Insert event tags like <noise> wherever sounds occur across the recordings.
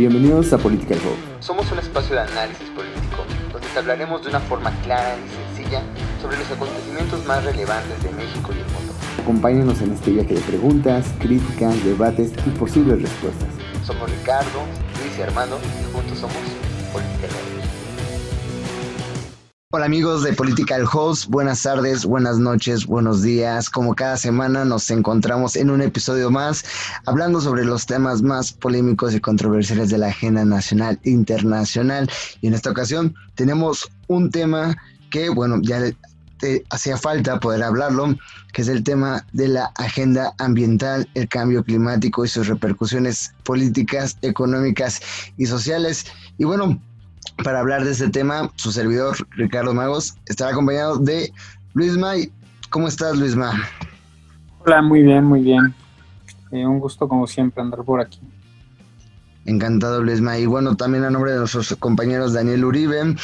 Bienvenidos a Political Hub. Somos un espacio de análisis político donde te hablaremos de una forma clara y sencilla sobre los acontecimientos más relevantes de México y el mundo. Acompáñenos en este viaje de preguntas, críticas, debates y posibles respuestas. Somos Ricardo, Luis y Armando y juntos somos Political Hub. Hola amigos de Political Host, buenas tardes, buenas noches, buenos días. Como cada semana nos encontramos en un episodio más hablando sobre los temas más polémicos y controversiales de la agenda nacional e internacional. Y en esta ocasión tenemos un tema que, bueno, ya te hacía falta poder hablarlo, que es el tema de la agenda ambiental, el cambio climático y sus repercusiones políticas, económicas y sociales. Y bueno, para hablar de este tema, su servidor Ricardo Magos estará acompañado de Luis May. ¿Cómo estás, Luis May? Hola, muy bien, muy bien. Eh, un gusto, como siempre, andar por aquí. Encantado, Luis May. Y bueno, también a nombre de nuestros compañeros Daniel Uribe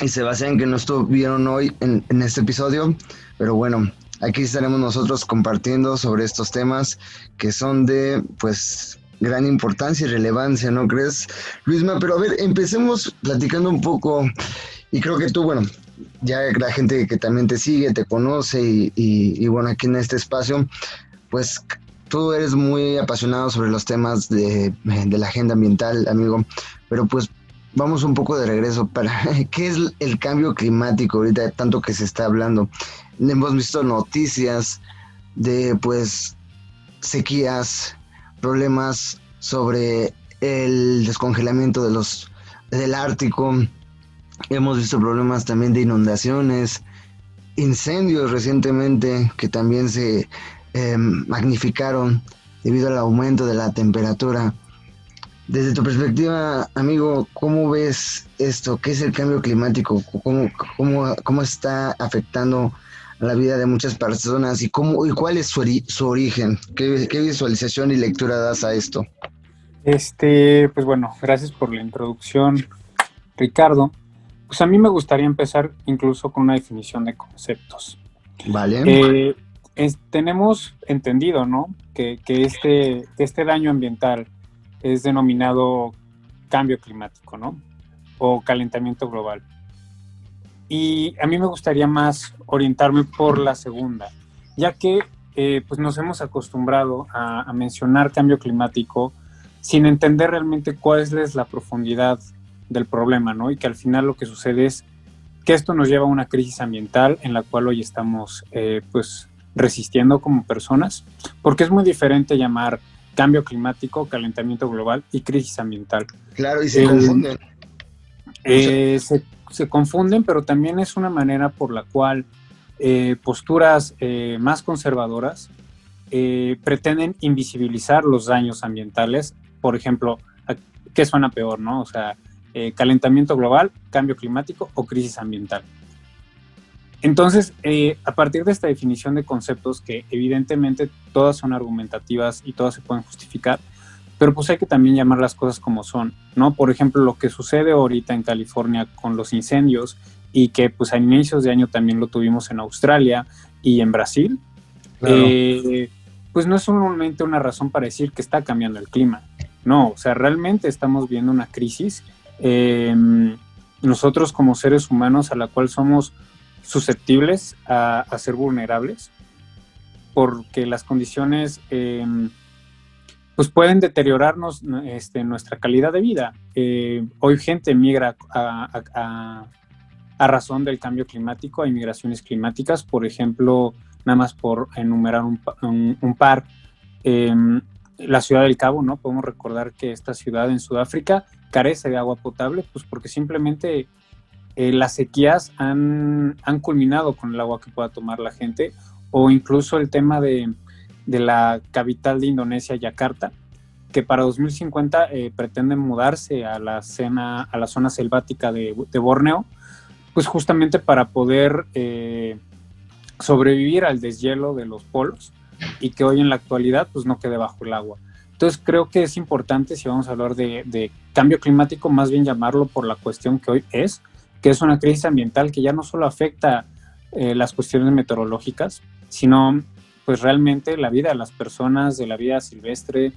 y Sebastián, que no estuvieron hoy en, en este episodio, pero bueno, aquí estaremos nosotros compartiendo sobre estos temas que son de, pues, gran importancia y relevancia, ¿no crees, Luisma? Pero a ver, empecemos platicando un poco, y creo que tú, bueno, ya la gente que también te sigue, te conoce, y, y, bueno, aquí en este espacio, pues tú eres muy apasionado sobre los temas de, de, la agenda ambiental, amigo, pero pues vamos un poco de regreso para <laughs> qué es el cambio climático ahorita, tanto que se está hablando. Hemos visto noticias de pues sequías, problemas sobre el descongelamiento de los del Ártico. Hemos visto problemas también de inundaciones, incendios recientemente que también se eh, magnificaron debido al aumento de la temperatura. Desde tu perspectiva, amigo, ¿cómo ves esto? ¿Qué es el cambio climático? ¿Cómo, cómo, cómo está afectando la vida de muchas personas y cómo y cuál es su, su origen, ¿Qué, ¿Qué, visualización y lectura das a esto. Este, pues bueno, gracias por la introducción, Ricardo. Pues a mí me gustaría empezar incluso con una definición de conceptos. Vale. Eh, es, tenemos entendido, ¿no? Que, que este, este daño ambiental es denominado cambio climático, ¿no? O calentamiento global. Y a mí me gustaría más orientarme por la segunda, ya que eh, pues nos hemos acostumbrado a, a, mencionar cambio climático sin entender realmente cuál es la profundidad del problema, ¿no? Y que al final lo que sucede es que esto nos lleva a una crisis ambiental en la cual hoy estamos eh, pues resistiendo como personas, porque es muy diferente llamar cambio climático, calentamiento global y crisis ambiental. Claro, y se eh, confunden. Eh, se, se, confunden, pero también es una manera por la cual eh, posturas eh, más conservadoras eh, pretenden invisibilizar los daños ambientales. Por ejemplo, ¿qué suena peor, no? O sea, calentamiento global, cambio climático o crisis ambiental. Entonces, a partir de esta definición de conceptos, que evidentemente todas son argumentativas y todas se pueden justificar, pero pues hay que también llamar las cosas como son, ¿no? Por ejemplo, lo que sucede ahorita en California con los incendios y que pues a inicios de año también lo tuvimos en Australia y en Brasil, claro. eh, pues no es solamente una razón para decir que está cambiando el clima, no, o sea, realmente estamos viendo una crisis, eh, nosotros como seres humanos a la cual somos susceptibles a, a ser vulnerables, porque las condiciones... Eh, pues pueden deteriorarnos este, nuestra calidad de vida. Eh, hoy gente migra a, razón del cambio climático, a migraciones climáticas, por ejemplo, nada más por enumerar un par, eh, la ciudad del Cabo, ¿no? Podemos recordar que esta ciudad en Sudáfrica carece de agua potable, pues porque simplemente eh, las sequías han, han culminado con el agua que pueda tomar la gente, o incluso el tema de de la capital de Indonesia, Yakarta, que para 2050 eh, pretenden mudarse a la, zona selvática de, Borneo, pues justamente para poder eh, sobrevivir al deshielo de los polos y que hoy en la actualidad pues no quede bajo el agua. Entonces creo que es importante, si vamos a hablar de, de cambio climático, más bien llamarlo por la cuestión que hoy es, que es una crisis ambiental que ya no solo afecta eh, las cuestiones meteorológicas, sino pues realmente la vida de las personas, de la vida silvestre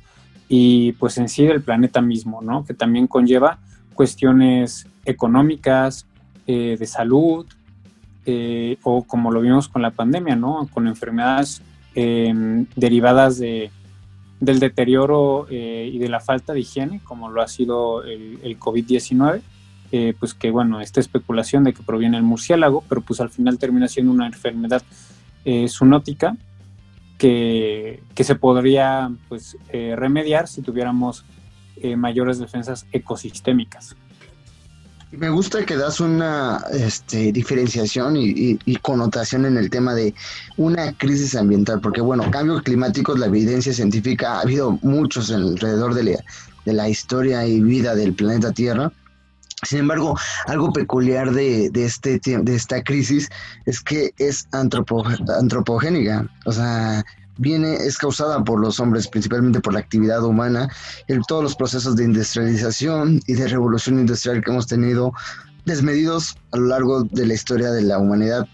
y pues en sí del planeta mismo, ¿no? Que también conlleva cuestiones económicas, eh, de salud, eh, o como lo vimos con la pandemia, ¿no? Con enfermedades em, derivadas de, del deterioro eh, y de la falta de higiene, como lo ha sido el, el COVID-19, pues que bueno, esta especulación de que proviene el murciélago, pero pues al final termina siendo una enfermedad zoonótica que, se podría pues remediar si tuviéramos mayores defensas ecosistémicas. Me gusta que das una este, diferenciación y, connotación en el tema de una crisis ambiental, porque bueno, cambios climáticos, la evidencia científica, ha habido muchos alrededor de la, de la historia y vida del planeta Tierra. Sin embargo, algo peculiar de, de, este, de esta crisis es que es antropogénica, o sea, viene, es causada por los hombres, principalmente por la actividad humana, en todos los procesos de industrialización y de revolución industrial que hemos tenido desmedidos a lo largo de la historia de la humanidad.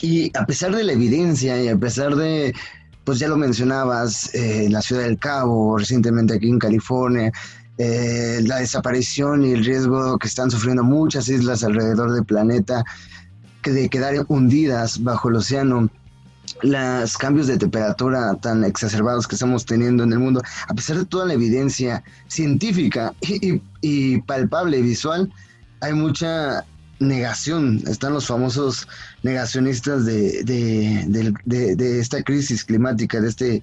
Y a pesar de la evidencia y a pesar de, pues ya lo mencionabas, eh, en la ciudad del Cabo, recientemente aquí en California, eh, la desaparición y el riesgo que están sufriendo muchas islas alrededor del planeta, que de quedar hundidas bajo el océano, los cambios de temperatura tan exacerbados que estamos teniendo en el mundo, a pesar de toda la evidencia científica y, palpable, visual, hay mucha negación. Están los famosos negacionistas de, de, esta crisis climática, de este,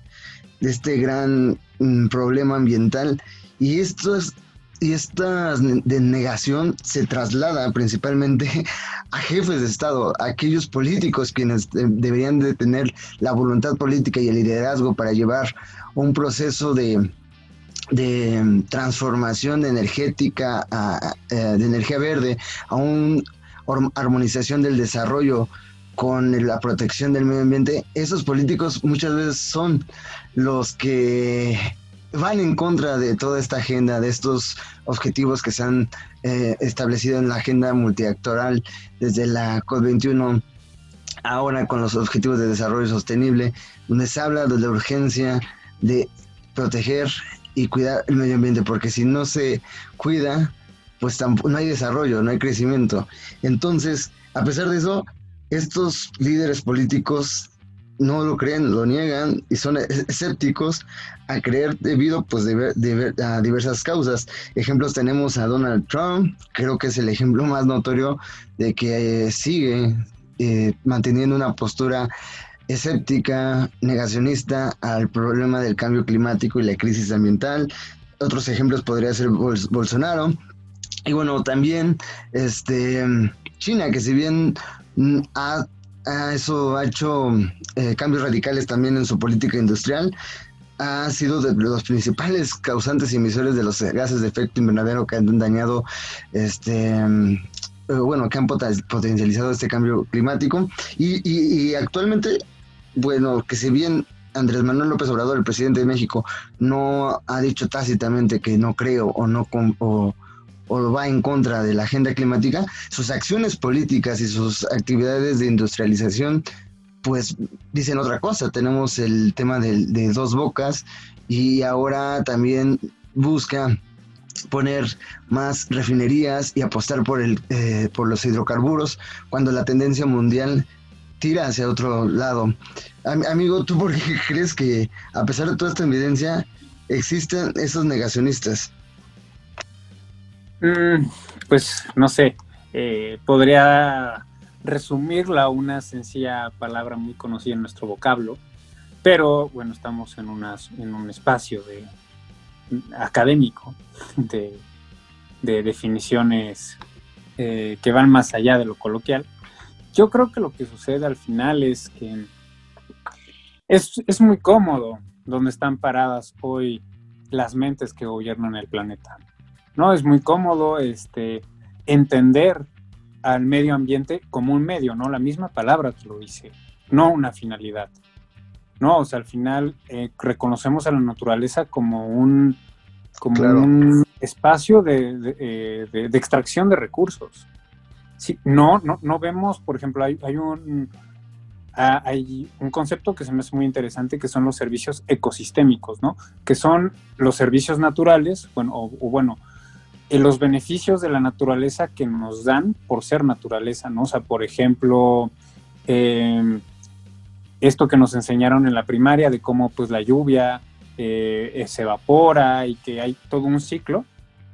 de este gran mm, problema ambiental. Y esto es y esta negación se traslada principalmente a jefes de Estado, a aquellos políticos quienes deberían de tener la voluntad política y el liderazgo para llevar un proceso de, de transformación energética, eh, de energía verde, a una armonización del desarrollo con la protección del medio ambiente, esos políticos muchas veces son los que van en contra de toda esta agenda, de estos objetivos que se han eh, establecido en la agenda multiactoral desde la COP21, ahora con los objetivos de desarrollo sostenible, donde se habla de la urgencia de proteger y cuidar el medio ambiente, porque si no se cuida, pues no hay desarrollo, no hay crecimiento. Entonces, a pesar de eso, estos líderes políticos no lo creen, lo niegan y son escépticos a creer debido pues de, a diversas causas. Ejemplos tenemos a Donald Trump, creo que es el ejemplo más notorio de que eh, sigue eh, manteniendo una postura escéptica, negacionista al problema del cambio climático y la crisis ambiental. Otros ejemplos podría ser Bolsonaro. Y bueno, también este, China, que si bien mm, ha eso ha hecho eh, cambios radicales también en su política industrial. Ha sido de los principales causantes y emisores de los gases de efecto invernadero que han dañado, este, eh, bueno, que han potencializado este cambio climático. Y, actualmente, bueno, que si bien Andrés Manuel López Obrador, el presidente de México, no ha dicho tácitamente que no creo o no o, o va en contra de la agenda climática, sus acciones políticas y sus actividades de industrialización, pues dicen otra cosa. Tenemos el tema de, dos bocas y ahora también busca poner más refinerías y apostar por, el, eh, por los hidrocarburos cuando la tendencia mundial tira hacia otro lado. amigo, ¿tú por qué <laughs> crees que a pesar de toda esta evidencia existen esos negacionistas? Mm, pues no sé, eh, podría resumirla una sencilla palabra muy conocida en nuestro vocablo, pero bueno, estamos en, en un espacio de, académico de, definiciones eh, que van más allá de lo coloquial. Yo creo que lo que sucede al final es que es muy cómodo donde están paradas hoy las mentes que gobiernan el planeta. ¿No? Es muy cómodo este, entender al medio ambiente como un medio, ¿no? La misma palabra te lo dice, no una finalidad. ¿no? O sea, al final eh, reconocemos a la naturaleza como un, como un espacio eh, de, de, extracción de recursos. Sí, no, no, no vemos, por ejemplo, hay, hay, un, hay un concepto que se me hace muy interesante que son los servicios ecosistémicos, ¿no? Que son los servicios naturales, bueno, o, bueno, eh, los beneficios de la naturaleza que nos dan por ser naturaleza, ¿no? O sea, por ejemplo, em, esto que nos enseñaron en la primaria de cómo pues la lluvia eh, se evapora y que hay todo un ciclo,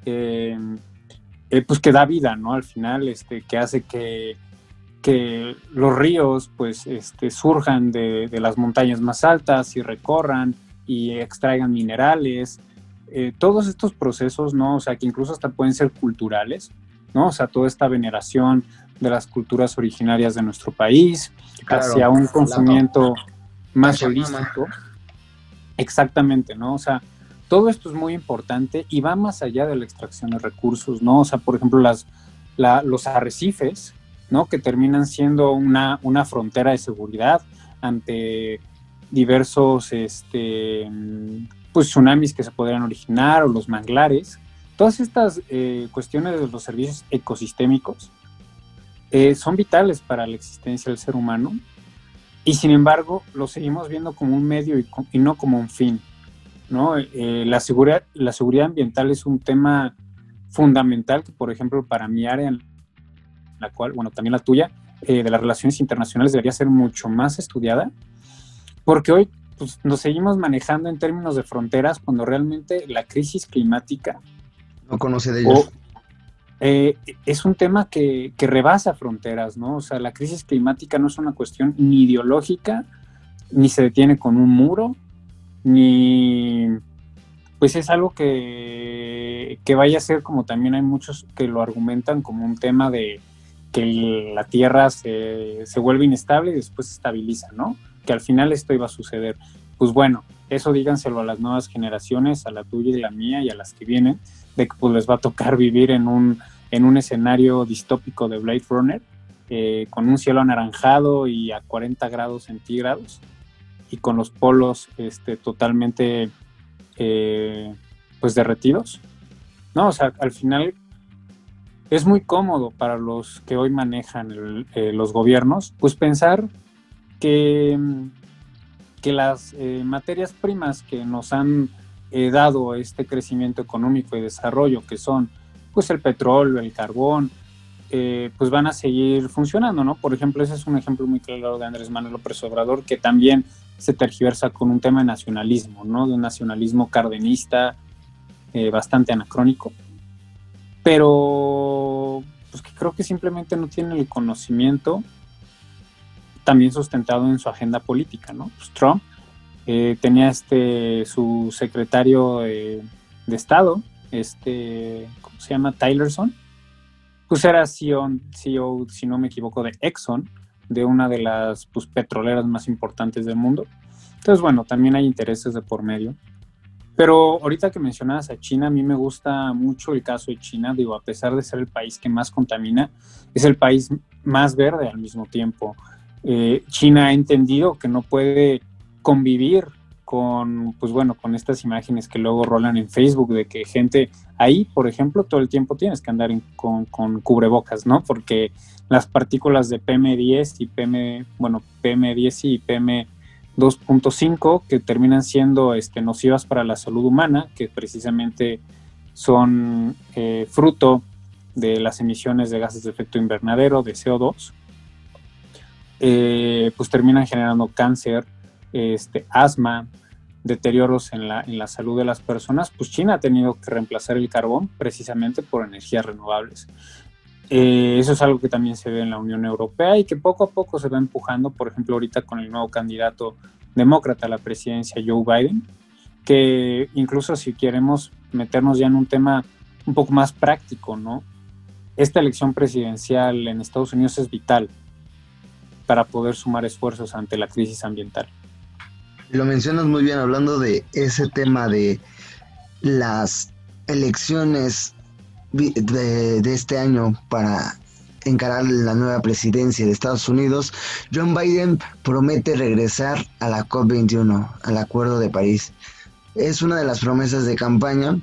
em, eh, pues que da vida, ¿no? Al final, este, que hace que que los ríos pues este, surjan de, las montañas más altas y recorran y extraigan minerales. Eh, todos estos procesos, ¿no? O sea, que incluso hasta pueden ser culturales, ¿no? O sea, toda esta veneración de las culturas originarias de nuestro país hacia un conocimiento más holístico. Exactamente, ¿no? O sea, todo esto es muy importante y va más allá de la extracción de recursos, ¿no? O sea, por ejemplo, las, los arrecifes, ¿no? que terminan siendo una, una frontera de seguridad ante diversos este, pues, tsunamis que se podrían originar o los manglares. Todas estas eh, cuestiones de los servicios ecosistémicos eh, son vitales para la existencia del ser humano y sin embargo lo seguimos viendo como un medio y, no como un fin. ¿no? Eh, la, seguridad, la seguridad ambiental es un tema fundamental que, por ejemplo, para mi área la cual, bueno, también la tuya, eh, de las relaciones internacionales debería ser mucho más estudiada, porque hoy pues, nos seguimos manejando en términos de fronteras cuando realmente la crisis climática... No conoce de ellos. Eh, es un tema que, que, rebasa fronteras, ¿no? O sea, la crisis climática no es una cuestión ni ideológica, ni se detiene con un muro, ni pues es algo que, que vaya a ser como también hay muchos que lo argumentan como un tema de, que la Tierra se, vuelve inestable y después se estabiliza, ¿no? Que al final esto iba a suceder. Pues bueno, eso díganselo a las nuevas generaciones, a la tuya y la mía y a las que vienen, de que pues les va a tocar vivir en un, en un escenario distópico de Blade Runner, eh, con un cielo anaranjado y a 40 grados centígrados y con los polos este, totalmente eh, pues derretidos. No, o sea, al final es muy cómodo para los que hoy manejan eh, los gobiernos, pues pensar que, que las eh, materias primas que nos han eh, dado este crecimiento económico y desarrollo, que son pues el petróleo, el carbón, pues van a seguir funcionando, ¿no? Por ejemplo, ese es un ejemplo muy claro de Andrés Manuel López Obrador, que también se tergiversa con un tema de nacionalismo, ¿no? De un nacionalismo cardenista bastante anacrónico pero pues que creo que simplemente no tiene el conocimiento también sustentado en su agenda política, ¿no? Pues Trump eh, tenía este su secretario de Estado, este, ¿cómo se llama? Tylerson, pues era CEO, CEO, si no me equivoco, de Exxon, de una de las pues, petroleras más importantes del mundo. Entonces, bueno, también hay intereses de por medio. Pero ahorita que mencionabas a China, a mí me gusta mucho el caso de China, digo, a pesar de ser el país que más contamina, es el país más verde al mismo tiempo. Eh, China ha entendido que no puede convivir con, pues bueno, con estas imágenes que luego rolan en Facebook de que gente ahí, por ejemplo, todo el tiempo tienes que andar con, con, cubrebocas, ¿no? Porque las partículas de PM10 y PM, bueno, PM10 y PM 2.5 que terminan siendo este, nocivas para la salud humana, que precisamente son eh, fruto de las emisiones de gases de efecto invernadero, de CO2, eh, pues terminan generando cáncer, este, asma, deterioros en la, en la salud de las personas, pues China ha tenido que reemplazar el carbón precisamente por energías renovables. Eh, eso es algo que también se ve en la Unión Europea y que poco a poco se va empujando, por ejemplo, ahorita con el nuevo candidato demócrata a la presidencia, Joe Biden, que incluso si queremos meternos ya en un tema un poco más práctico, ¿no? Esta elección presidencial en Estados Unidos es vital para poder sumar esfuerzos ante la crisis ambiental. Lo mencionas muy bien hablando de ese tema de las elecciones de, este año para encarar la nueva presidencia de Estados Unidos, John Biden promete regresar a la COP21, al Acuerdo de París. Es una de las promesas de campaña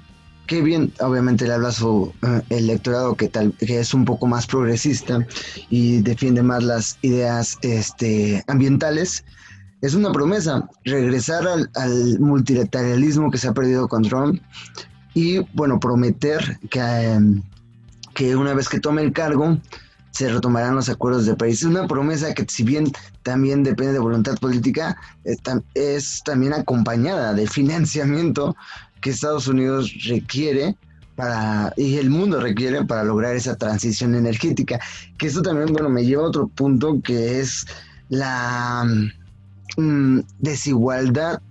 que bien, obviamente le habla a su eh, electorado que es un poco más progresista y defiende más las ideas este, ambientales. Es una promesa regresar al, multilateralismo que se ha perdido con Trump y bueno, prometer que, em, que una vez que tome el cargo se retomarán los acuerdos de París. Es una promesa que si bien también depende de voluntad política, es también acompañada de financiamiento que Estados Unidos requiere para, y el mundo requiere para lograr esa transición energética. Que esto también, bueno, me lleva a otro punto que es la mm, desigualdad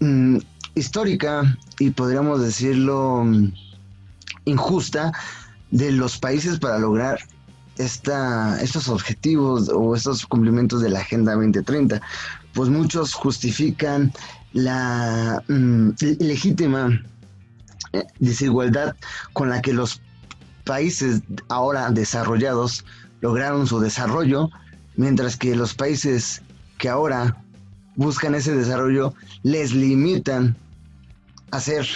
mm, histórica y podríamos decirlo mm, injusta de los países para lograr esta, estos objetivos o estos cumplimientos de la Agenda 2030. Pues muchos justifican la mm, legítima eh, desigualdad con la que los países ahora desarrollados lograron su desarrollo, mientras que los países que ahora buscan ese desarrollo les limitan a hacer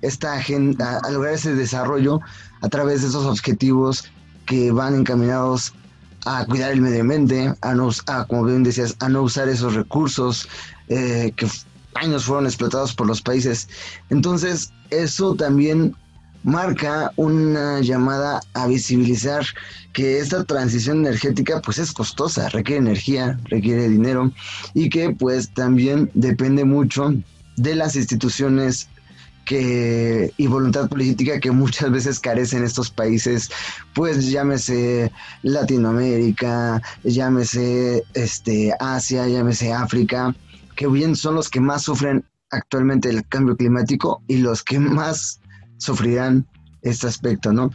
esta a lograr ese desarrollo a través de esos objetivos que van encaminados a cuidar el medio ambiente, a, no, a como bien decías, a no usar esos recursos eh, que años fueron explotados por los países. Entonces, eso también marca una llamada a visibilizar que esta transición energética pues es costosa, requiere energía, requiere dinero y que pues también depende mucho de las instituciones que y voluntad política que muchas veces carecen estos países, pues llámese Latinoamérica, llámese este Asia, llámese África, que bien son los que más sufren actualmente el cambio climático y los que más sufrirán este aspecto, ¿no?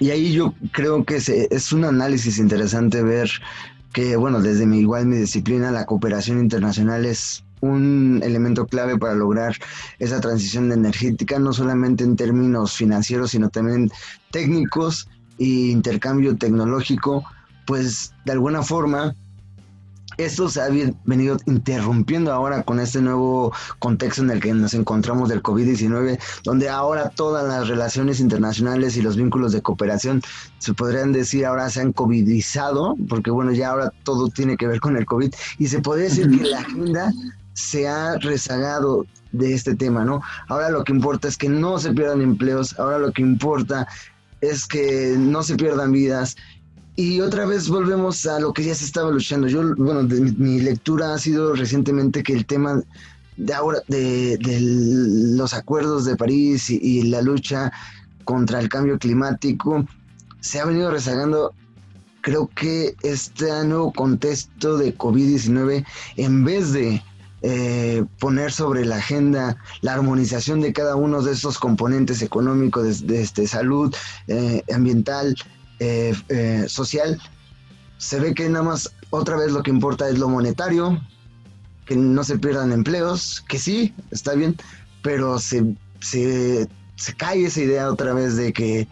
Y ahí yo creo que es un análisis interesante ver que, bueno, desde mi igual mi disciplina, la cooperación internacional es un elemento clave para lograr esa transición energética, no solamente en términos financieros, sino también técnicos e intercambio tecnológico, pues de alguna forma esto se ha venido interrumpiendo ahora con este nuevo contexto en el que nos encontramos del COVID-19, donde ahora todas las relaciones internacionales y los vínculos de cooperación se podrían decir ahora se han covidizado, porque bueno, ya ahora todo tiene que ver con el COVID, y se podría decir que la agenda se ha rezagado de este tema, ¿no? Ahora lo que importa es que no se pierdan empleos, ahora lo que importa es que no se pierdan vidas y otra vez volvemos a lo que ya se estaba luchando. Yo, bueno, mi, lectura ha sido recientemente que el tema de ahora, de, los acuerdos de París y, la lucha contra el cambio climático, se ha venido rezagando. Creo que este nuevo contexto de COVID-19, en vez de eh, poner sobre la agenda la armonización de cada uno de estos componentes económicos, de, este, salud, eh, ambiental, eh, eh, social, se ve que nada más otra vez lo que importa es lo monetario, que no se pierdan empleos, que sí, está bien, pero se, se, se cae esa idea otra vez de que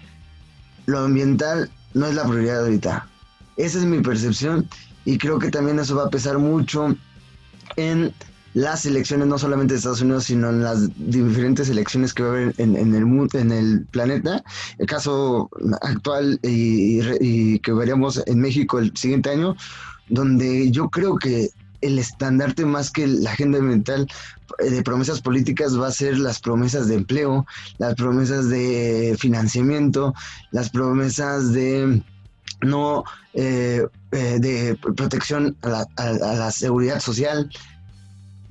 lo ambiental no es la prioridad ahorita. Esa es mi percepción y creo que también eso va a pesar mucho en las elecciones no solamente de Estados Unidos, sino en las diferentes elecciones que va a haber en, el mundo, en el planeta. El caso actual y, que veremos en México el siguiente año, donde yo creo que el estandarte más que la agenda ambiental eh, de promesas políticas va a ser las promesas de empleo, las promesas de financiamiento, las promesas de no eh, eh, de protección a la, a la seguridad social,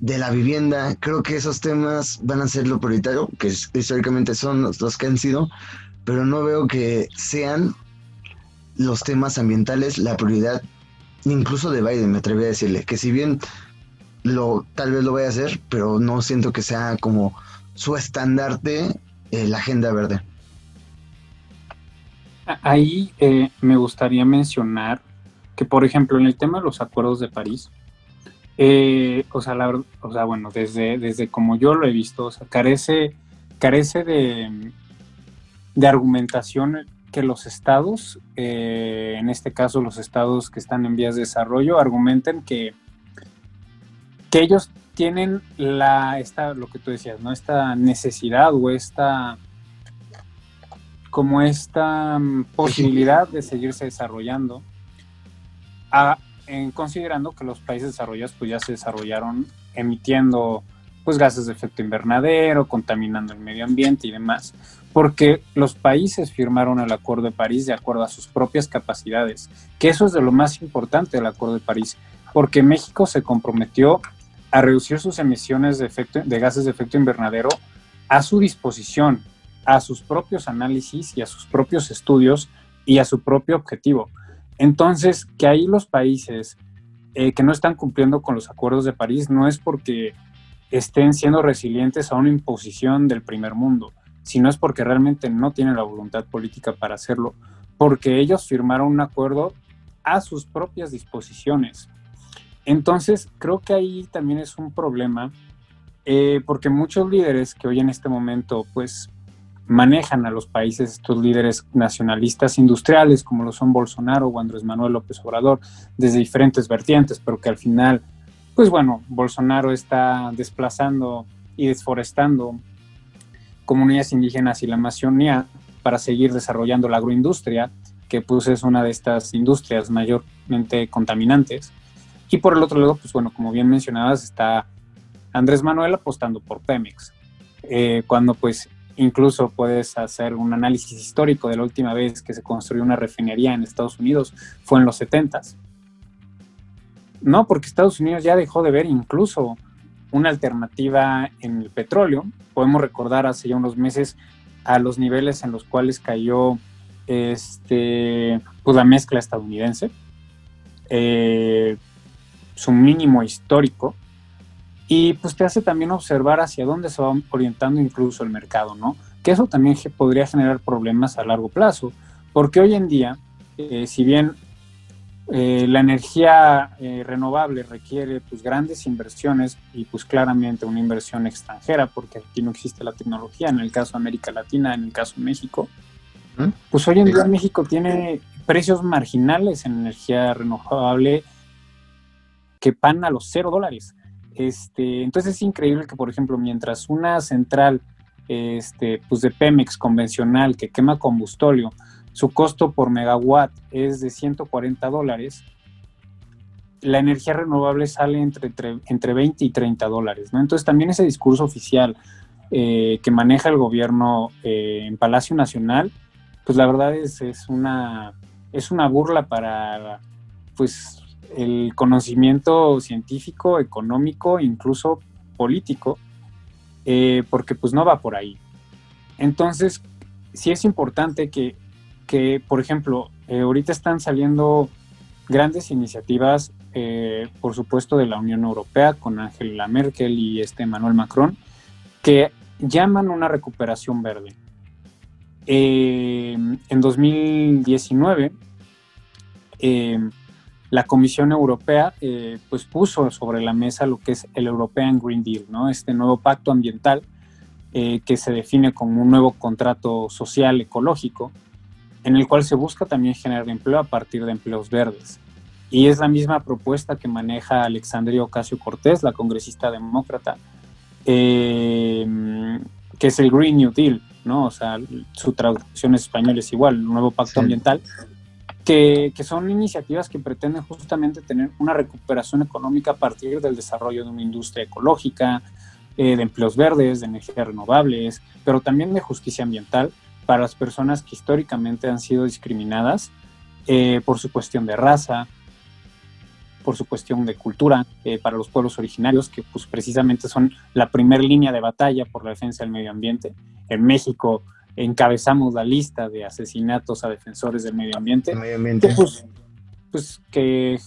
de la vivienda, creo que esos temas van a ser lo prioritario, que históricamente son los, que han sido, pero no veo que sean los temas ambientales la prioridad, incluso de Biden, me atreví a decirle, que si bien lo tal vez lo vaya a hacer, pero no siento que sea como su estandarte eh, la agenda verde. Ahí eh, me gustaría mencionar que, por ejemplo, en el tema de los acuerdos de París, eh, o sea, la, o sea, bueno, desde, desde como yo lo he visto, o sea, carece, carece de, de argumentación que los estados, eh, en este caso los estados que están en vías de desarrollo, argumenten que, que ellos tienen la, esta, lo que tú decías, ¿no? Esta necesidad o esta, como esta mm, posibilidad de seguirse desarrollando, considerando que los países desarrollados pues ya se desarrollaron emitiendo pues gases de efecto invernadero, contaminando el medio ambiente y demás, porque los países firmaron el Acuerdo de París de acuerdo a sus propias capacidades, que eso es de lo más importante del Acuerdo de París, porque México se comprometió a reducir sus emisiones de, efecto, de gases de efecto invernadero a su disposición, a sus propios análisis y a sus propios estudios y a su propio objetivo. Entonces, que ahí los países eh, que no están cumpliendo con los acuerdos de París no es porque estén siendo resilientes a una imposición del primer mundo, sino es porque realmente no tienen la voluntad política para hacerlo, porque ellos firmaron un acuerdo a sus propias disposiciones. Entonces, creo que ahí también es un problema, eh, porque muchos líderes que hoy en este momento, pues, manejan a los países estos líderes nacionalistas industriales, como lo son Bolsonaro o Andrés Manuel López Obrador, desde diferentes vertientes, pero que al final, pues bueno, Bolsonaro está desplazando y desforestando comunidades indígenas y la Amazonía para seguir desarrollando la agroindustria, que pues es una de estas industrias mayormente contaminantes. Y por el otro lado, pues bueno, como bien mencionabas, está Andrés Manuel apostando por Pemex, eh, cuando pues incluso puedes hacer un análisis histórico de la última vez que se construyó una refinería en Estados Unidos, fue en los 70 No, porque Estados Unidos ya dejó de ver incluso una alternativa en el petróleo. Podemos recordar hace ya unos meses a los niveles en los cuales cayó este, pues, la mezcla estadounidense. Eh, su mínimo histórico, y pues te hace también observar hacia dónde se va orientando incluso el mercado, ¿no? Que eso también podría generar problemas a largo plazo, porque hoy en día, eh, si bien eh, la energía eh, renovable requiere pues grandes inversiones y pues claramente una inversión extranjera, porque aquí no existe la tecnología, en el caso de América Latina, en el caso de México, pues hoy en día México tiene precios marginales en energía renovable que van a los cero dólares. Este, entonces es increíble que, por ejemplo, mientras una central este, pues de Pemex convencional que quema combustóleo, su costo por megawatt es de 140 dólares, la energía renovable sale entre, entre, 20 y 30 dólares. ¿no? Entonces también ese discurso oficial eh, que maneja el gobierno eh, en Palacio Nacional, pues la verdad es, es, una, es una burla para pues el conocimiento científico, económico, incluso político, eh, porque pues no va por ahí. Entonces, sí es importante que, por ejemplo, eh, ahorita están saliendo grandes iniciativas, eh, por supuesto, de la Unión Europea con Angela Merkel y este Emmanuel Macron, que llaman una recuperación verde. en 2019, la Comisión Europea eh, pues puso sobre la mesa lo que es el European Green Deal, ¿no? este nuevo pacto ambiental eh, que se define como un nuevo contrato social ecológico en el cual se busca también generar empleo a partir de empleos verdes. Y es la misma propuesta que maneja Alexandria Ocasio Cortés, la congresista demócrata, eh, que es el Green New Deal, ¿no? O sea, su traducción en español es igual, el nuevo pacto ambiental, que, son iniciativas que pretenden justamente tener una recuperación económica a partir del desarrollo de una industria ecológica, eh, de empleos verdes, de energías renovables, pero también de justicia ambiental para las personas que históricamente han sido discriminadas eh, por su cuestión de raza, por su cuestión de cultura, eh, para los pueblos originarios, que pues, precisamente son la primera línea de batalla por la defensa del medio ambiente. En México, encabezamos la lista de asesinatos a defensores del medio ambiente, pues, pues, que,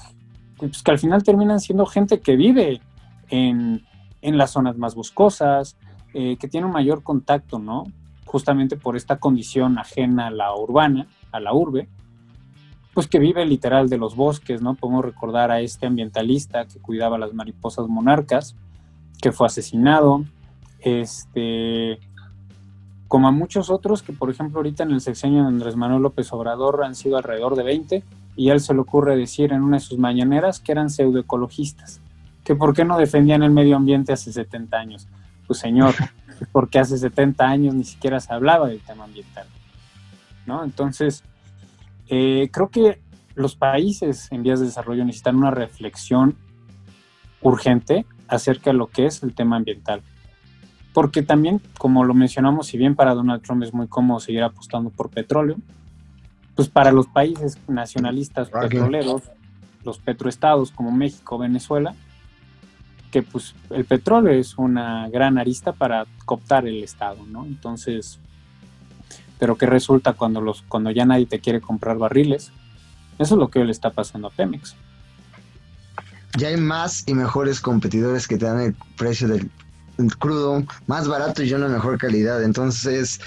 pues, que, al final terminan siendo gente que vive en, las zonas más boscosas, eh, que tiene un mayor contacto, ¿no? Justamente por esta condición ajena a la urbana, a la urbe, pues que vive literal de los bosques, ¿no? Podemos recordar a este ambientalista que cuidaba las mariposas monarcas, que fue asesinado, este, como a muchos otros que, por ejemplo, ahorita en el sexenio de Andrés Manuel López Obrador han sido alrededor de 20, y a él se le ocurre decir en una de sus mañaneras que eran pseudoecologistas, que por qué no defendían el medio ambiente hace 70 años. Pues señor, <laughs> porque hace 70 años ni siquiera se hablaba del tema ambiental. ¿no? Entonces, eh, creo que los países en vías de desarrollo necesitan una reflexión urgente acerca de lo que es el tema ambiental. Porque también, como lo mencionamos, si bien para Donald Trump es muy cómodo seguir apostando por petróleo, pues para los países nacionalistas petroleros, los petroestados como México, Venezuela, que pues el petróleo es una gran arista para cooptar el Estado, ¿no? Entonces, pero ¿qué resulta cuando, los, cuando ya nadie te quiere comprar barriles? Eso es lo que hoy le está pasando a Pemex. Ya hay más y mejores competidores que te dan el precio del crudo más barato y una mejor calidad. Entonces,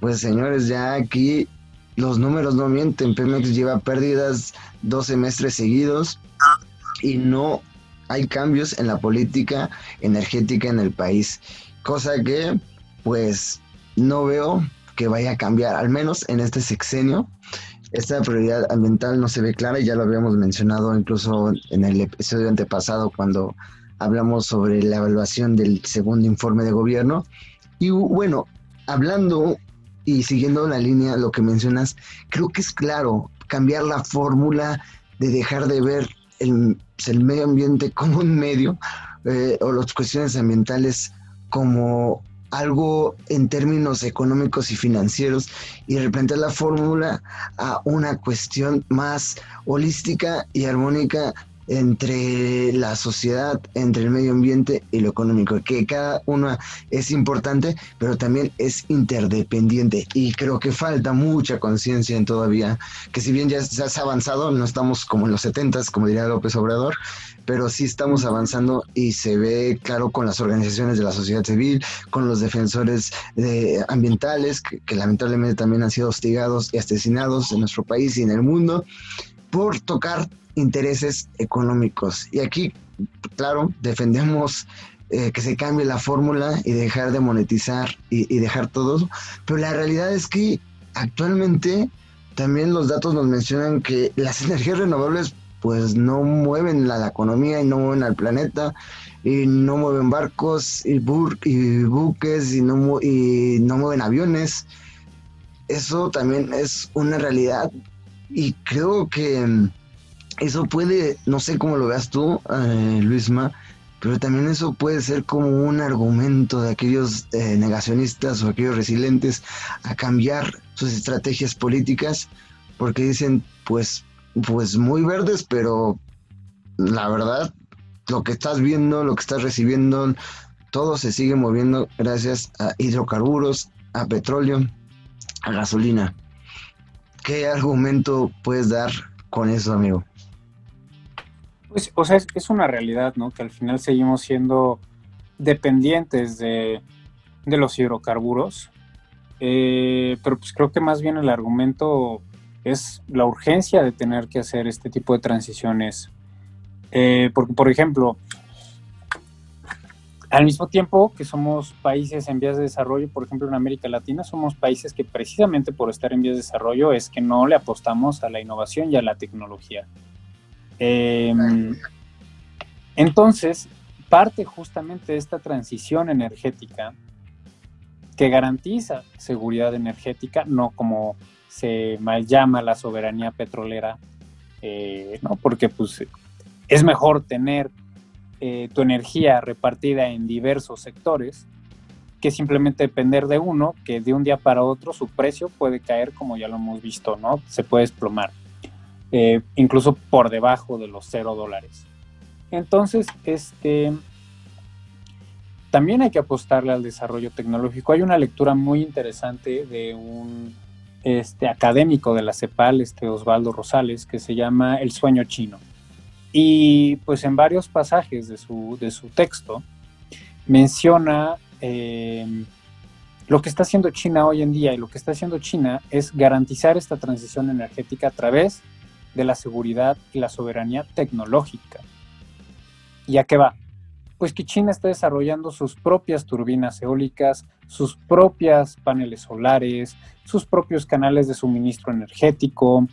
pues señores, ya aquí los números no mienten. Pemex lleva pérdidas dos semestres seguidos y no hay cambios en la política energética en el país. Cosa que, pues, no veo que vaya a cambiar, al menos en este sexenio. Esta prioridad ambiental no se ve clara y ya lo habíamos mencionado incluso en el episodio antepasado cuando hablamos sobre la evaluación del segundo informe de gobierno. Y bueno, hablando y siguiendo la línea, lo que mencionas, creo que es claro cambiar la fórmula de dejar de ver el, el medio ambiente como un medio eh, o las cuestiones ambientales como algo en términos económicos y financieros y replantear la fórmula a una cuestión más holística y armónica entre la sociedad, entre el medio ambiente y lo económico, que cada una es importante, pero también es interdependiente. Y creo que falta mucha conciencia en todavía, que si bien ya se ha avanzado, no estamos como en los 70 como diría López Obrador, pero sí estamos avanzando y se ve claro con las organizaciones de la sociedad civil, con los defensores de, ambientales, que, que lamentablemente también han sido hostigados y asesinados en nuestro país y en el mundo por tocar intereses económicos. Y aquí, claro, defendemos eh, que se cambie la fórmula y dejar de monetizar y, dejar todo. Pero la realidad es que actualmente también los datos nos mencionan que las <laughs> energías renovables pues no mueven la, economía y no mueven al planeta y no mueven barcos y, y buques y no, y no mueven aviones. Eso también es una realidad y creo que eso puede, no sé cómo lo veas tú, eh, Luisma, pero también eso puede ser como un argumento de aquellos eh, negacionistas o aquellos resilientes a cambiar sus estrategias políticas, porque dicen, pues, pues muy verdes, pero la verdad, lo que estás viendo, lo que estás recibiendo, todo se sigue moviendo gracias a hidrocarburos, a petróleo, a gasolina. ¿Qué argumento puedes dar con eso, amigo? Pues, o sea, es, una realidad, ¿no? Que al final seguimos siendo dependientes de, los hidrocarburos. Eh, pero pues creo que más bien el argumento es la urgencia de tener que hacer este tipo de transiciones. Eh, porque, por ejemplo, al mismo tiempo que somos países en vías de desarrollo, por ejemplo en América Latina, somos países que precisamente por estar en vías de desarrollo es que no le apostamos a la innovación y a la tecnología. Em, entonces, parte justamente de esta transición energética que garantiza seguridad energética, no como se mal llama la soberanía petrolera, eh, ¿no? porque pues, es mejor tener eh, tu energía repartida en diversos sectores que simplemente depender de uno, que de un día para otro su precio puede caer, como ya lo hemos visto, ¿no? Se puede desplomar. Eh, incluso por debajo de los cero dólares. Entonces, este, también hay que apostarle al desarrollo tecnológico. Hay una lectura muy interesante de un este, académico de la CEPAL, este Osvaldo Rosales, que se llama El sueño chino. Y pues en varios pasajes de su, de su texto menciona eh, lo que está haciendo China hoy en día y lo que está haciendo China es garantizar esta transición energética a través de la seguridad y la soberanía tecnológica. ¿Y a qué va? Pues que China está desarrollando sus propias turbinas eólicas, sus propias paneles solares, sus propios canales de suministro energético,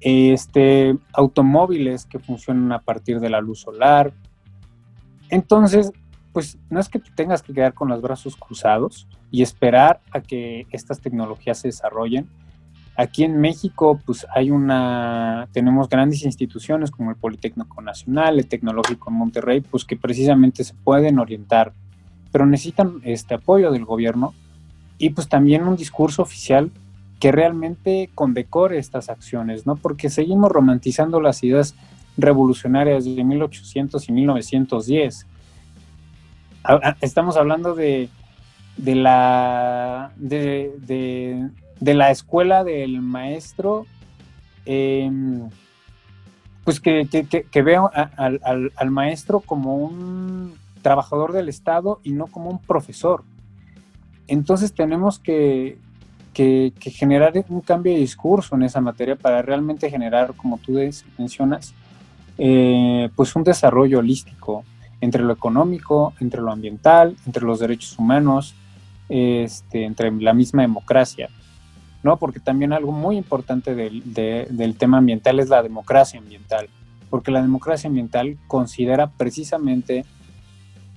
este, automóviles que funcionan a partir de la luz solar, Entonces, pues no es que tú tengas que quedar con los brazos cruzados y esperar a que estas tecnologías se desarrollen. Aquí en México, pues hay una, tenemos grandes instituciones como el Politécnico Nacional, el Tecnológico en Monterrey, pues que precisamente se pueden orientar, pero necesitan este apoyo del gobierno y pues también un discurso oficial que realmente condecore estas acciones, ¿no? Porque seguimos romantizando las ideas revolucionarias de 1800 y 1910. Estamos hablando de, de la, de, la escuela del maestro, em, pues que, que, veo al, al maestro como un trabajador del Estado y no como un profesor. Entonces tenemos que, que, generar un cambio de discurso en esa materia para realmente generar, como tú mencionas, eh, pues un desarrollo holístico entre lo económico, entre lo ambiental, entre los derechos humanos, este, entre la misma democracia, ¿no? Porque también algo muy importante del, del tema ambiental es la democracia ambiental, porque la democracia ambiental considera precisamente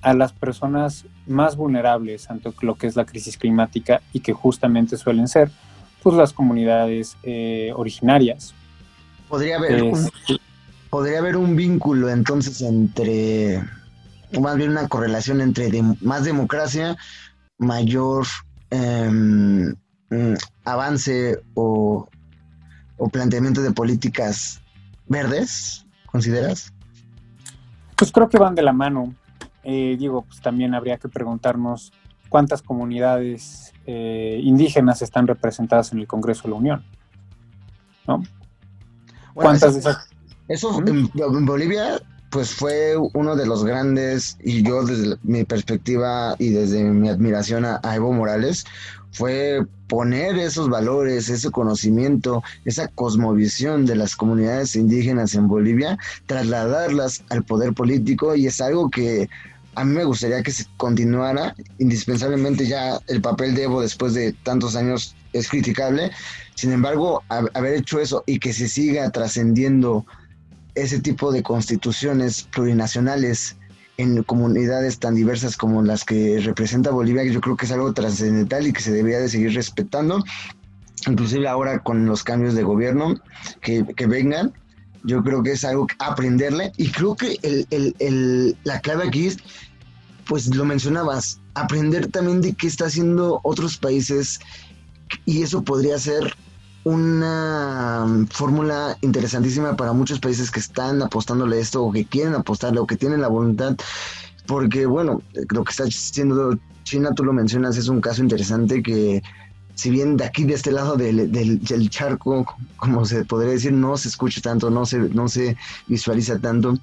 a las personas más vulnerables ante lo que es la crisis climática y que justamente suelen ser pues las comunidades eh, originarias. Podría haber, un, podría haber un vínculo entonces entre, o más bien una correlación entre más democracia, mayor em, mm, avance o, o planteamiento de políticas verdes, ¿consideras? Pues creo que van de la mano. Eh, digo, pues también habría que preguntarnos cuántas comunidades eh, indígenas están representadas en el Congreso de la Unión. ¿No? ¿Cuántas eso, de esas? Eso en, Bolivia, pues fue uno de los grandes, y yo desde mi perspectiva y desde mi admiración a Evo Morales, fue poner esos valores, ese conocimiento, esa cosmovisión de las comunidades indígenas en Bolivia, trasladarlas al poder político y es algo que a mí me gustaría que se continuara. Indispensablemente ya el papel de Evo después de tantos años es criticable. Sin embargo, haber hecho eso y que se siga trascendiendo ese tipo de constituciones plurinacionales en comunidades tan diversas como las que representa Bolivia, yo creo que es algo trascendental y que se debería de seguir respetando, inclusive ahora con los cambios de gobierno que, que vengan, yo creo que es algo que aprenderle. Y creo que el, el, el, la clave aquí es pues lo mencionabas, aprender también de qué está haciendo otros países y eso podría ser una fórmula interesantísima para muchos países que están apostándole esto o que quieren apostarle o que tienen la voluntad, porque bueno, lo que está haciendo China, tú lo mencionas, es un caso interesante que si bien de aquí, de este lado del, del, charco, como se podría decir, no se escucha tanto, no se, no se visualiza tanto,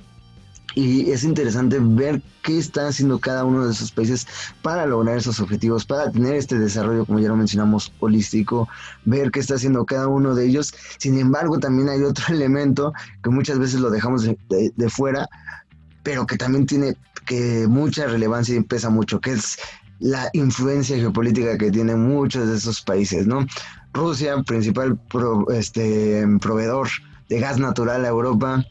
y es interesante ver qué está haciendo cada uno de esos países para lograr esos objetivos, para tener este desarrollo, como ya lo mencionamos, holístico, ver qué está haciendo cada uno de ellos. Sin embargo, también hay otro <laughs> elemento que muchas veces lo dejamos de, fuera, pero que también tiene que mucha relevancia y pesa mucho, que es la influencia geopolítica que tienen muchos de esos países, ¿no? Rusia, principal este, proveedor de gas natural a Europa,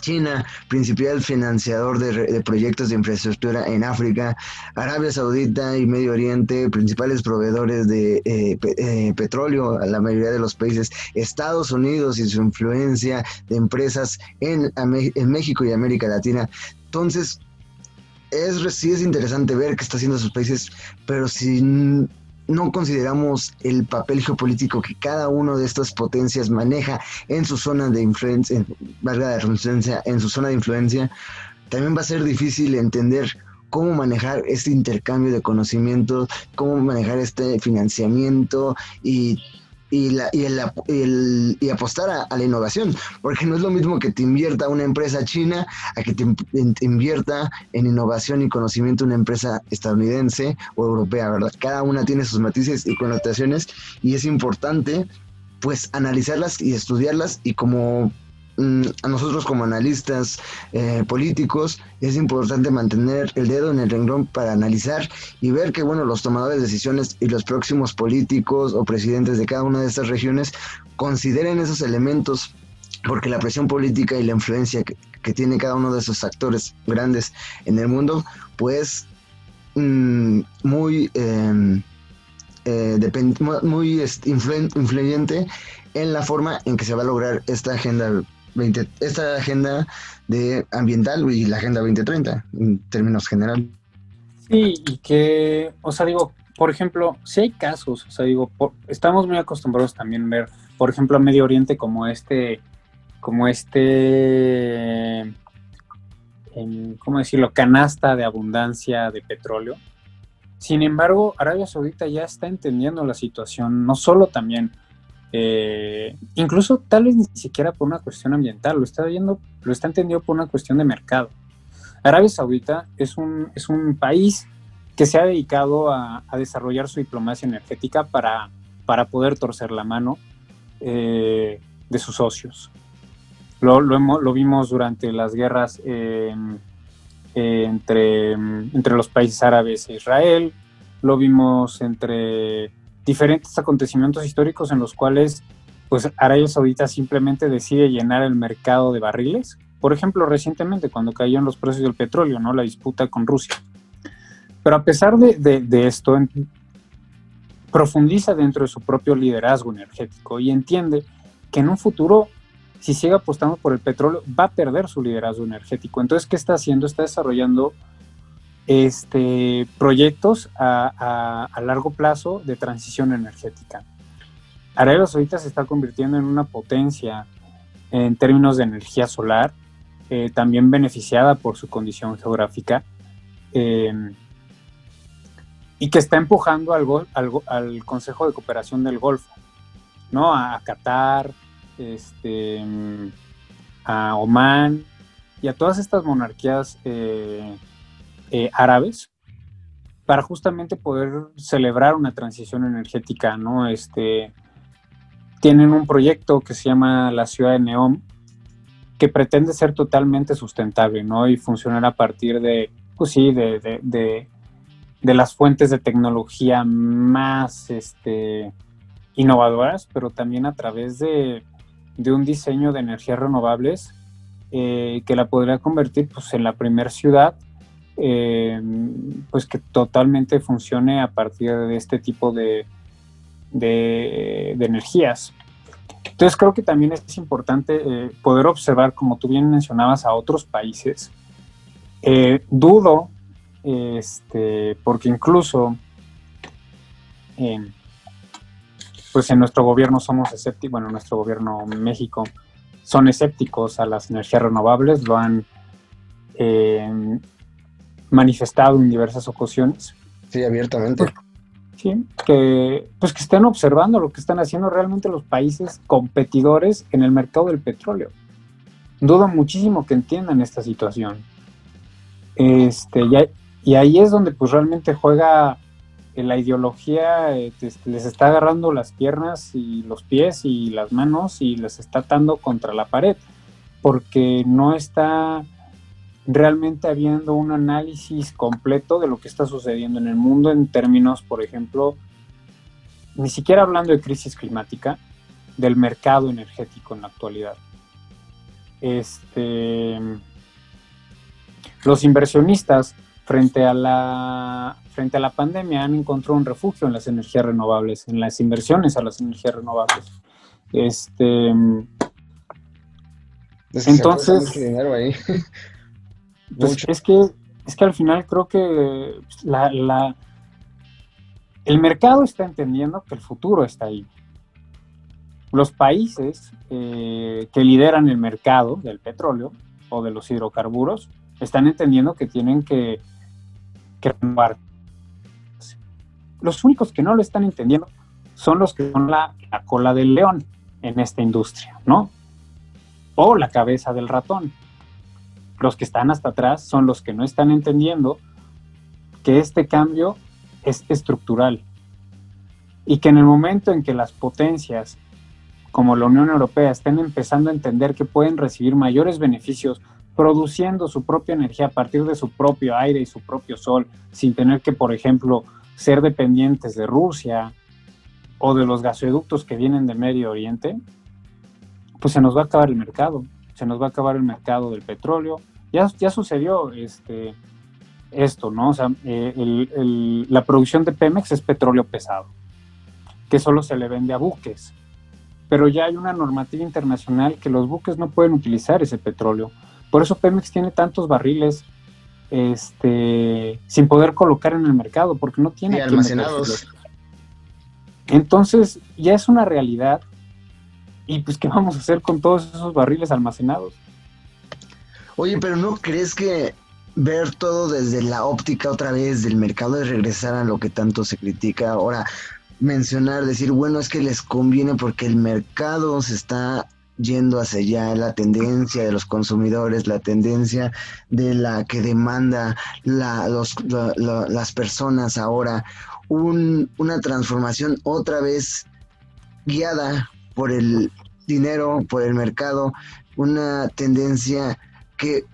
China, principal financiador de, proyectos de infraestructura en África, Arabia Saudita y Medio Oriente, principales proveedores de eh, eh, petróleo a la mayoría de los países, Estados Unidos y su influencia de empresas en, México y América Latina. Entonces, es, sí es interesante ver qué está haciendo esos países, pero si no consideramos el papel geopolítico que cada uno de estas potencias maneja en su zona de influencia, en, en su zona de influencia, también va a ser difícil entender cómo manejar este intercambio de conocimientos, cómo manejar este financiamiento y y, la, y, el, y apostar a, la innovación, porque no es lo mismo que te invierta una empresa china a que te, invierta en innovación y conocimiento una empresa estadounidense o europea, ¿verdad? Cada una tiene sus matices y connotaciones y es importante pues analizarlas y estudiarlas y como a nosotros como analistas eh, políticos es importante mantener el dedo en el renglón para analizar y ver que bueno los tomadores de decisiones y los próximos políticos o presidentes de cada una de estas regiones consideren esos elementos porque la presión política y la influencia que, tiene cada uno de esos actores grandes en el mundo, pues mm, muy, em, eh, muy influyente en la forma en que se va a lograr esta agenda 20, esta agenda de ambiental y la agenda 2030 en términos generales. Sí, y que, o sea, digo, por ejemplo, si hay casos, o sea, digo, estamos muy acostumbrados también a ver, por ejemplo, a Medio Oriente como este, como este, ¿cómo decirlo?, canasta de abundancia de petróleo. Sin embargo, Arabia Saudita ya está entendiendo la situación, no solo también, eh, incluso tal vez ni siquiera por una cuestión ambiental, lo está viendo, lo está entendiendo por una cuestión de mercado. Arabia Saudita es un, es un país que se ha dedicado a, desarrollar su diplomacia energética para, para poder torcer la mano eh, de sus socios. Lo, lo, vimos durante las guerras em, entre, entre los países árabes e Israel, lo vimos entre diferentes acontecimientos históricos en los cuales pues Arabia Saudita simplemente decide llenar el mercado de barriles. Por ejemplo, recientemente cuando cayeron los precios del petróleo, ¿no? La disputa con Rusia. Pero a pesar de, de, esto, profundiza dentro de su propio liderazgo energético y entiende que en un futuro, si sigue apostando por el petróleo, va a perder su liderazgo energético. Entonces, ¿qué está haciendo? Está desarrollando este, proyectos a, largo plazo de transición energética. Arabia Saudita se está convirtiendo en una potencia en términos de energía solar, eh, también beneficiada por su condición geográfica. Eh, y que está empujando al, Consejo de Cooperación del Golfo, ¿no? A, Qatar, este, a Omán y a todas estas monarquías eh, eh, árabes para justamente poder celebrar una transición energética, ¿no? Este, tienen un proyecto que se llama la ciudad de Neom, que pretende ser totalmente sustentable, ¿no? Y funcionar a partir de, pues sí, de, de las fuentes de tecnología más este, innovadoras, pero también a través de, un diseño de energías renovables eh, que la podría convertir pues, en la primera ciudad eh, pues que totalmente funcione a partir de este tipo de, de, energías. Entonces creo que también es importante eh, poder observar, como tú bien mencionabas, a otros países. dudo este, porque incluso, pues en nuestro gobierno somos escépticos, bueno, nuestro gobierno México son escépticos a las energías renovables, lo han em, manifestado en diversas ocasiones. Sí, abiertamente. Sí, que pues que estén observando lo que están haciendo realmente los países competidores en el mercado del petróleo. Dudo muchísimo que entiendan esta situación. Este, ya, y ahí es donde pues realmente juega la ideología, eh, les está agarrando las piernas y los pies y las manos y les está atando contra la pared, porque no está realmente habiendo un análisis completo de lo que está sucediendo en el mundo en términos, por ejemplo, ni siquiera hablando de crisis climática, del mercado energético en la actualidad. Este, los inversionistas frente a la frente a la pandemia han encontrado un refugio en las energías renovables, en las inversiones a las energías renovables. Este entonces <laughs> pues, es que es que al final creo que la, el mercado está entendiendo que el futuro está ahí. Los países eh, que lideran el mercado del petróleo o de los hidrocarburos están entendiendo que tienen que que Los únicos que no lo están entendiendo son los que son la, cola del león en esta industria, ¿no? O la cabeza del ratón. Los que están hasta atrás son los que no están entendiendo que este cambio es estructural y que en el momento en que las potencias como la Unión Europea estén empezando a entender que pueden recibir mayores beneficios produciendo su propia energía a partir de su propio aire y su propio sol, sin tener que, por ejemplo, ser dependientes de Rusia o de los gasoductos que vienen de Medio Oriente, pues se nos va a acabar el mercado, se nos va a acabar el mercado del petróleo. Ya, ya sucedió este, esto, ¿no? O sea, eh, la producción de Pemex es petróleo pesado, que solo se le vende a buques. Pero ya hay una normativa internacional que los buques no pueden utilizar ese petróleo. Por eso Pemex tiene tantos barriles este, sin poder colocar en el mercado, porque no tiene almacenados. Entonces, ya es una realidad. Y pues, ¿qué vamos a hacer con todos esos barriles almacenados? Oye, pero ¿no crees que ver todo desde la óptica otra vez del mercado de regresar a lo que tanto se critica. Ahora, mencionar, decir, bueno, es que les conviene porque el mercado se está yendo hacia allá, la tendencia de los consumidores, la tendencia de la que demanda las personas ahora, una transformación otra vez guiada por el dinero, por el mercado, una tendencia que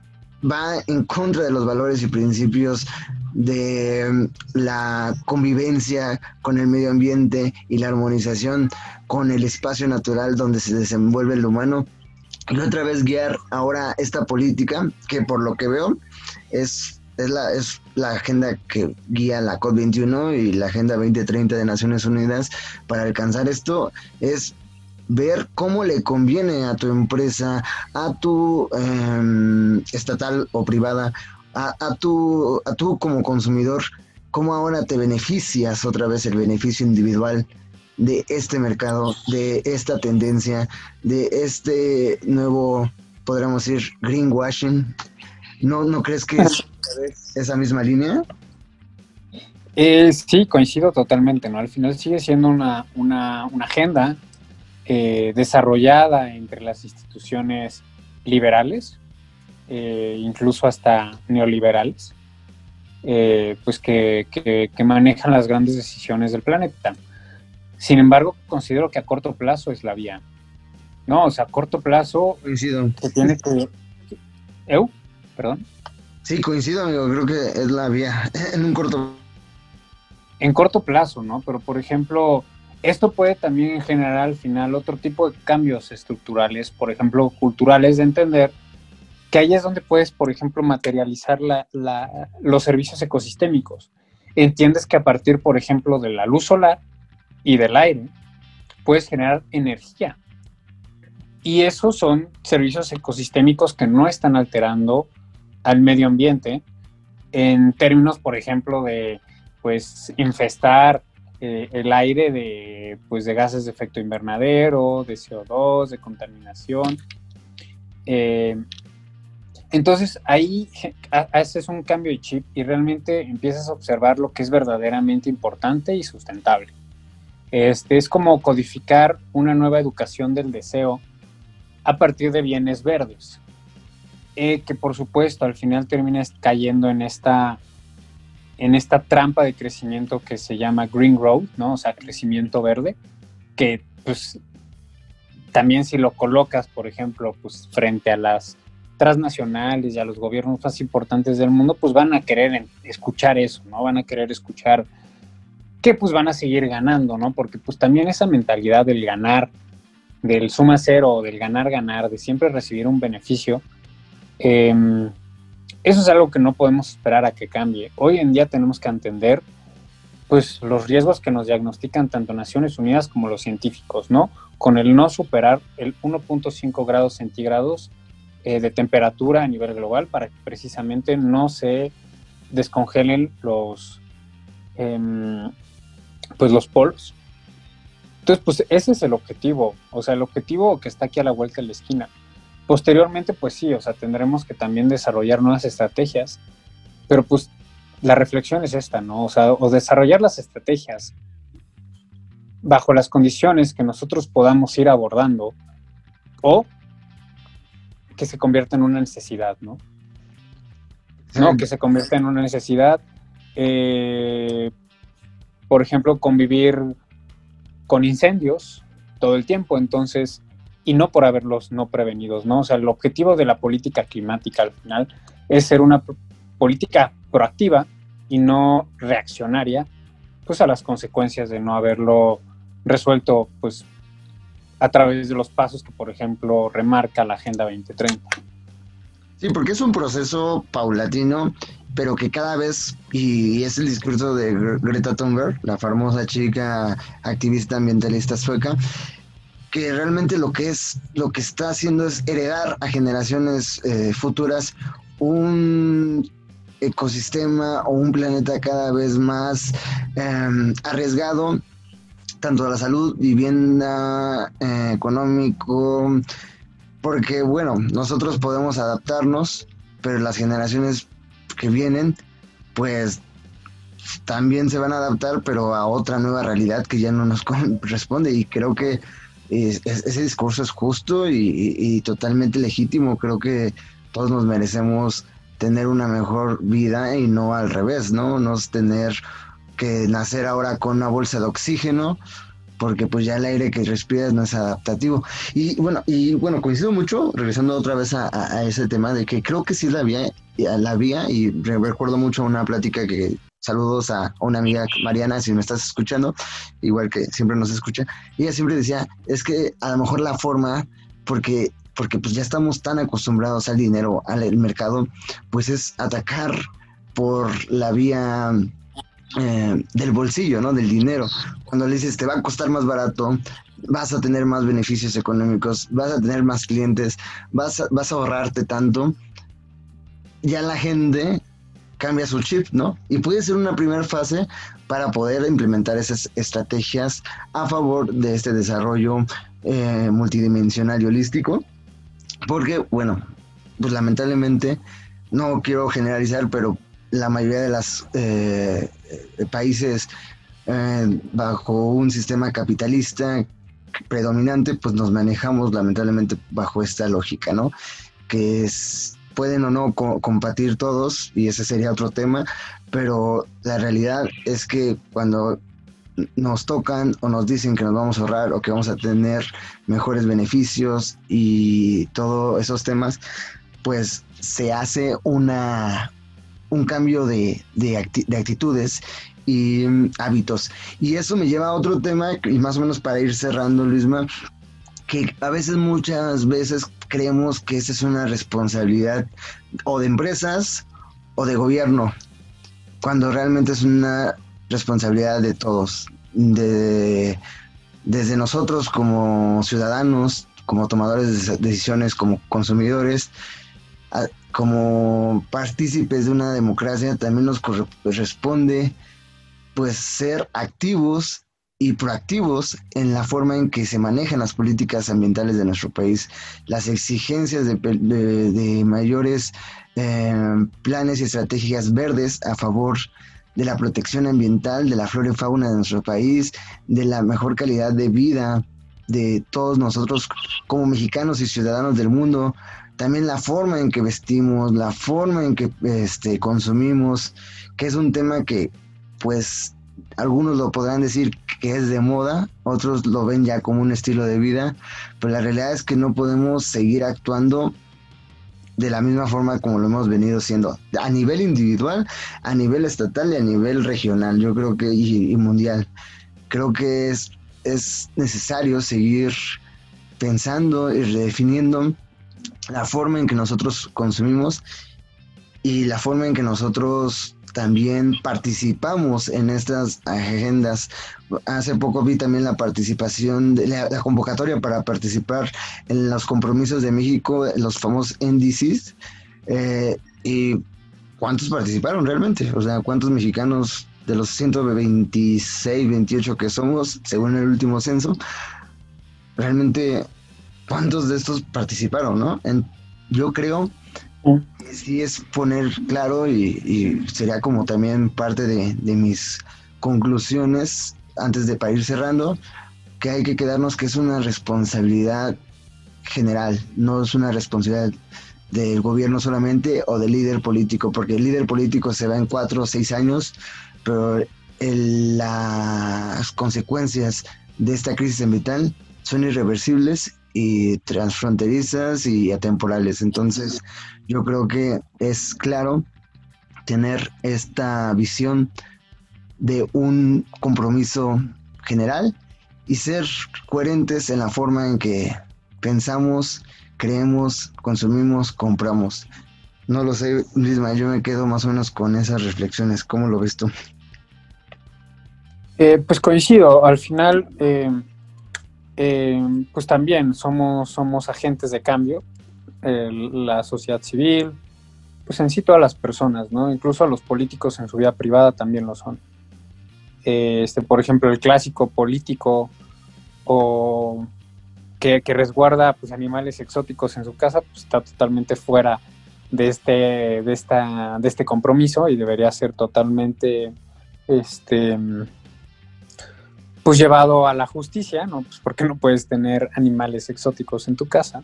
va en contra de los valores y principios de mm, la convivencia con el medio ambiente y la armonización con el espacio natural donde se desenvuelve el humano. Y otra vez guiar ahora esta política que por lo que veo es, es, la, es la agenda que guía la COP21 y la Agenda 2030 de Naciones Unidas para alcanzar esto es ver cómo le conviene a tu empresa, a tu em, estatal o privada, a, a, tu, a tú como consumidor, cómo ahora te beneficias otra vez el beneficio individual de este mercado, de esta tendencia, de este nuevo, podríamos decir, greenwashing. ¿No, no crees que es esa misma línea? Eh, sí, coincido totalmente, ¿no? Al final sigue siendo una, una, una agenda eh, desarrollada entre las instituciones liberales, eh, incluso hasta neoliberales, eh, pues que, manejan las grandes decisiones del planeta. Sin embargo, considero que a corto plazo es la vía. No, o sea, a corto plazo coincido. se tiene que... <laughs> ¿Eu? Perdón. Sí, coincido, amigo, creo que es la vía en un corto... En corto plazo, ¿no? Pero, por ejemplo, esto puede también generar al final otro tipo de cambios estructurales, por ejemplo, culturales, de entender que ahí es donde puedes, por ejemplo, materializar los servicios ecosistémicos. Entiendes que a partir, por ejemplo, de la luz solar y del aire, puedes generar energía. Y esos son servicios ecosistémicos que no están alterando al medio ambiente en términos, por ejemplo, de pues infestar eh, el aire de, pues, de gases de efecto invernadero, de CO2, de contaminación. Eh, entonces ahí haces un cambio de chip y realmente empiezas a observar lo que es verdaderamente importante y sustentable. Este, es como codificar una nueva educación del deseo a partir de bienes verdes, eh, que por supuesto al final terminas cayendo en esta en esta trampa de crecimiento que se llama Green Growth, ¿no? O sea, crecimiento verde, que pues también si lo colocas, por ejemplo, pues frente a las transnacionales y a los gobiernos más importantes del mundo, pues van a querer escuchar eso, ¿no? Van a querer escuchar que pues van a seguir ganando, ¿no? Porque pues también esa mentalidad del ganar, del suma cero, del ganar, ganar, de siempre recibir un beneficio, eh, eso es algo que no podemos esperar a que cambie. Hoy en día tenemos que entender pues los riesgos que nos diagnostican tanto Naciones Unidas como los científicos, ¿no? Con el no superar el 1.5 grados centígrados eh, de temperatura a nivel global para que precisamente no se descongelen los, em, pues los polos. Entonces, pues ese es el objetivo, o sea, el objetivo que está aquí a la vuelta de la esquina. Posteriormente, pues sí, o sea, tendremos que también desarrollar nuevas estrategias, pero pues la reflexión es esta, ¿no? O sea, o desarrollar las estrategias bajo las condiciones que nosotros podamos ir abordando o que se convierta en una necesidad, ¿no? No, que se convierta en una necesidad, eh, por ejemplo, convivir con incendios todo el tiempo, entonces y no por haberlos no prevenidos, ¿no? O sea, el objetivo de la política climática al final es ser una política proactiva y no reaccionaria, pues a las consecuencias de no haberlo resuelto, pues a través de los pasos que, por ejemplo, remarca la Agenda 2030. Sí, porque es un proceso paulatino, pero que cada vez, y es el discurso de Greta Thunberg, la famosa chica activista ambientalista sueca, que realmente lo que es, lo que está haciendo es heredar a generaciones eh, futuras un ecosistema o un planeta cada vez más em, arriesgado, tanto a la salud, vivienda, eh, económico, porque bueno, nosotros podemos adaptarnos, pero las generaciones que vienen, pues también se van a adaptar, pero a otra nueva realidad que ya no nos <laughs> corresponde y creo que ese discurso es justo y, totalmente legítimo. Creo que todos nos merecemos tener una mejor vida y no al revés, ¿no? No es tener que nacer ahora con una bolsa de oxígeno porque pues ya el aire que respiras no es adaptativo. Y bueno, y bueno, coincido mucho, regresando otra vez a, ese tema de que creo que sí la vía, la vía, y recuerdo mucho una plática que Saludos a una amiga Mariana, si me estás escuchando, igual que siempre nos escucha. Ella siempre decía, es que a lo mejor la forma, porque, porque pues ya estamos tan acostumbrados al dinero, al mercado, pues es atacar por la vía eh, del bolsillo, ¿no? Del dinero. Cuando le dices, te va a costar más barato, vas a tener más beneficios económicos, vas a tener más clientes, vas vas a ahorrarte tanto, ya la gente cambia su chip, ¿no? Y puede ser una primera fase para poder implementar esas estrategias a favor de este desarrollo eh, multidimensional y holístico. Porque, bueno, pues lamentablemente, no quiero generalizar, pero la mayoría de los eh, países eh, bajo un sistema capitalista predominante, pues nos manejamos lamentablemente bajo esta lógica, ¿no? Que es pueden o no compartir todos, y ese sería otro tema, pero la realidad es que cuando nos tocan o nos dicen que nos vamos a ahorrar o que vamos a tener mejores beneficios y todos esos temas, pues se hace una, un cambio de, de, actitudes y mm, hábitos. Y eso me lleva a otro tema, y más o menos para ir cerrando, Luisma, que a veces, muchas veces creemos que esa es una responsabilidad o de empresas o de gobierno, cuando realmente es una responsabilidad de todos, de, desde nosotros como ciudadanos, como tomadores de decisiones, como consumidores, como partícipes de una democracia, también nos corresponde pues ser activos y proactivos en la forma en que se manejan las políticas ambientales de nuestro país, las exigencias de, mayores eh, planes y estrategias verdes a favor de la protección ambiental, de la flora y fauna de nuestro país, de la mejor calidad de vida de todos nosotros como mexicanos y ciudadanos del mundo, también la forma en que vestimos, la forma en que este, consumimos, que es un tema que pues algunos lo podrán decir que es de moda, otros lo ven ya como un estilo de vida, pero la realidad es que no podemos seguir actuando de la misma forma como lo hemos venido siendo, a nivel individual, a nivel estatal y a nivel regional, yo creo que, y, mundial. Creo que es, es necesario seguir pensando y redefiniendo la forma en que nosotros consumimos y la forma en que nosotros también participamos en estas agendas. Hace poco vi también la participación, de la, convocatoria para participar en los compromisos de México, los famosos NDCs. Eh, y cuántos participaron realmente, o sea, cuántos mexicanos de los 126, 28 que somos, según el último censo, realmente cuántos de estos participaron, ¿no? yo creo Sí, es poner claro y, sería como también parte de, mis conclusiones antes de para ir cerrando, que hay que quedarnos que es una responsabilidad general, no es una responsabilidad del gobierno solamente o del líder político, porque el líder político se va en cuatro o seis años, pero las consecuencias de esta crisis ambiental son irreversibles y transfronterizas y atemporales. Entonces, yo creo que es claro tener esta visión de un compromiso general y ser coherentes en la forma en que pensamos, creemos, consumimos, compramos. No lo sé, yo me quedo más o menos con esas reflexiones. ¿Cómo lo ves tú? Eh, pues coincido, al final, eh, eh, pues también somos, somos agentes de cambio, la sociedad civil, pues en sí todas las personas, ¿no? Incluso los políticos en su vida privada también lo son. Este, por ejemplo, el clásico político o que, resguarda pues, animales exóticos en su casa, pues está totalmente fuera de este, de, esta, de este compromiso y debería ser totalmente este, pues llevado a la justicia, ¿no? Pues porque no puedes tener animales exóticos en tu casa.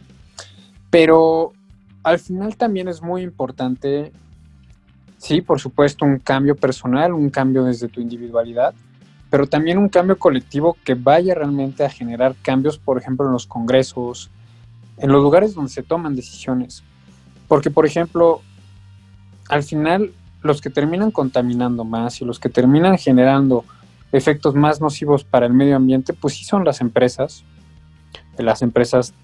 Pero al final también es muy importante, sí, por supuesto, un cambio personal, un cambio desde tu individualidad, pero también un cambio colectivo que vaya realmente a generar cambios, por ejemplo, en los congresos, en los lugares donde se toman decisiones. Porque, por ejemplo, al final los que terminan contaminando más y los que terminan generando efectos más nocivos para el medio ambiente, pues sí son las empresas, las empresas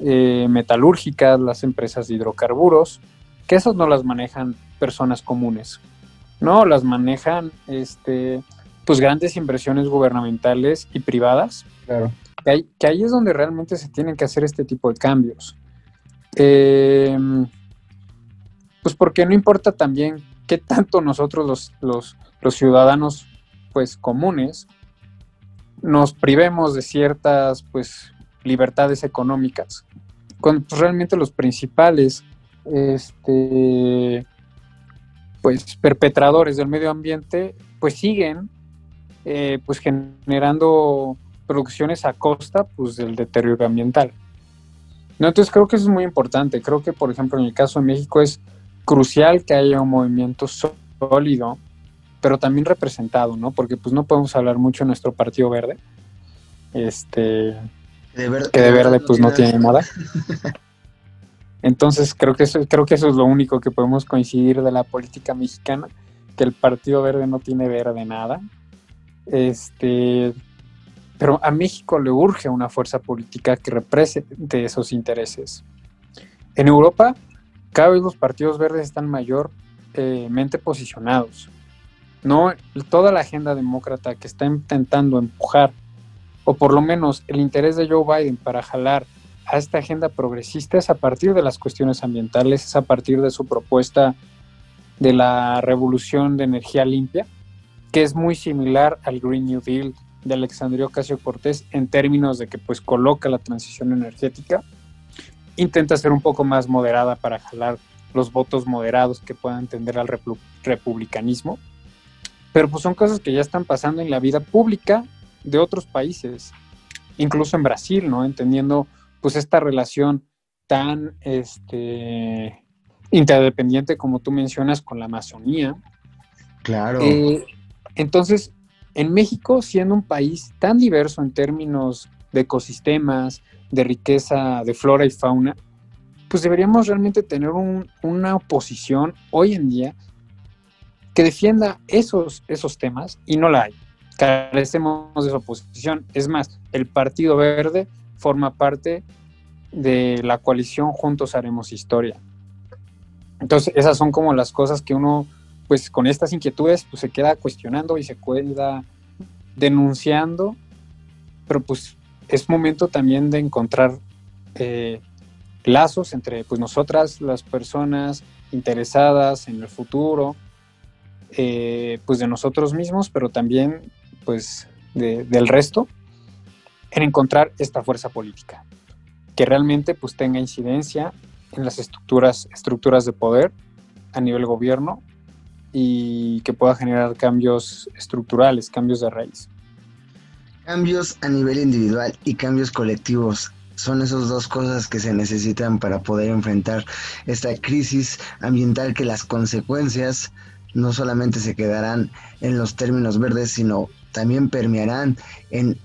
eh, metalúrgicas, las empresas de hidrocarburos, que esas no las manejan personas comunes, no, las manejan este, pues grandes inversiones gubernamentales y privadas. Claro. Que, ahí es donde realmente se tienen que hacer este tipo de cambios. Eh, pues porque no importa también qué tanto nosotros los, los, ciudadanos pues comunes nos privemos de ciertas pues libertades económicas cuando pues, realmente los principales este pues perpetradores del medio ambiente pues siguen eh, pues generando producciones a costa pues del deterioro ambiental. No entonces creo que eso es muy importante. Creo que por ejemplo en el caso de México es crucial que haya un movimiento sólido, pero también representado, ¿no? Porque pues no podemos hablar mucho de nuestro Partido Verde, este, que de verde pues no tiene nada. <laughs> Entonces creo que eso, creo que eso es lo único que podemos coincidir de la política mexicana, que el Partido Verde no tiene verde nada. Este, pero a México le urge una fuerza política que represente esos intereses. En Europa cada vez los partidos verdes están mayormente posicionados. No toda la agenda demócrata que está intentando empujar, o por lo menos el interés de Joe Biden para jalar a esta agenda progresista es a partir de las cuestiones ambientales, es a partir de su propuesta de la revolución de energía limpia, que es muy similar al Green New Deal de Alexandria Ocasio Cortés en términos de que pues coloca la transición energética intenta ser un poco más moderada para jalar los votos moderados que puedan tender al republicanismo. Pero pues son cosas que ya están pasando en la vida pública de otros países, incluso en Brasil, ¿no? Entendiendo pues esta relación tan este, interdependiente como tú mencionas con la Amazonía. Claro. Eh, entonces, en México, siendo un país tan diverso en términos de ecosistemas, de riqueza de flora y fauna, pues deberíamos realmente tener una oposición hoy en día que defienda esos, esos temas y no la hay. Carecemos de esa oposición. Es más, el Partido Verde forma parte de la coalición Juntos Haremos Historia. Entonces, esas son como las cosas que uno, pues con estas inquietudes, pues se queda cuestionando y se queda denunciando, pero pues es momento también de encontrar eh, lazos entre pues, nosotras, las personas interesadas en el futuro, eh, pues de nosotros mismos, pero también pues del resto, en encontrar esta fuerza política, que realmente pues tenga incidencia en las estructuras, estructuras de poder a nivel gobierno y que pueda generar cambios estructurales, cambios de raíz. Cambios a nivel individual y cambios colectivos son esas dos cosas que se necesitan para poder enfrentar esta crisis ambiental que las consecuencias no solamente se quedarán en los términos verdes, sino también permearán en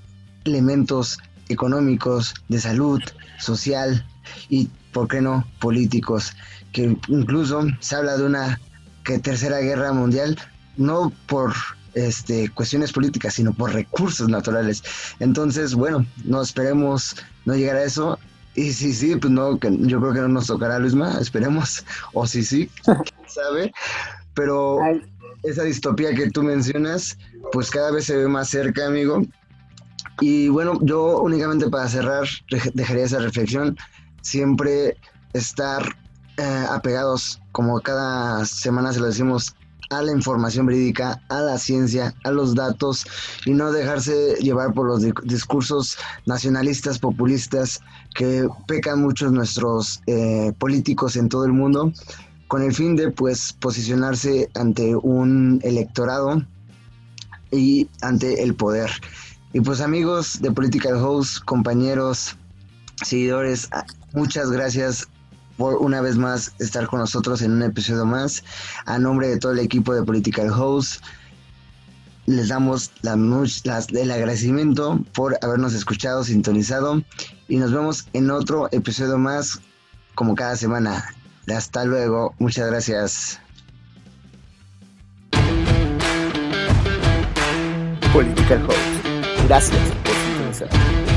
elementos económicos, de salud, social y, ¿por qué no?, políticos, que incluso se habla de una que tercera guerra mundial, no por este, cuestiones políticas, sino por recursos naturales. Entonces, bueno, no esperemos no llegar a eso. Y si sí, pues no, que yo creo que no nos tocará, Luisma, esperemos. <laughs> O si sí, quién sabe. Pero esa distopía que tú mencionas, pues cada vez se ve más cerca, amigo. Y bueno, yo únicamente para cerrar dejaría esa reflexión, siempre estar eh, apegados, como cada semana se lo decimos, a la información verídica, a la ciencia, a los datos y no dejarse llevar por los discursos nacionalistas, populistas que pecan muchos nuestros eh, políticos en todo el mundo con el fin de pues posicionarse ante un electorado y ante el poder. Y pues amigos de Political House, compañeros, seguidores, muchas gracias por una vez más estar con nosotros en un episodio más. A nombre de todo el equipo de Political House, les damos el agradecimiento por habernos escuchado, sintonizado y nos vemos en otro episodio más como cada semana. Hasta luego, muchas gracias. Political Host. Gracias por sintonizar.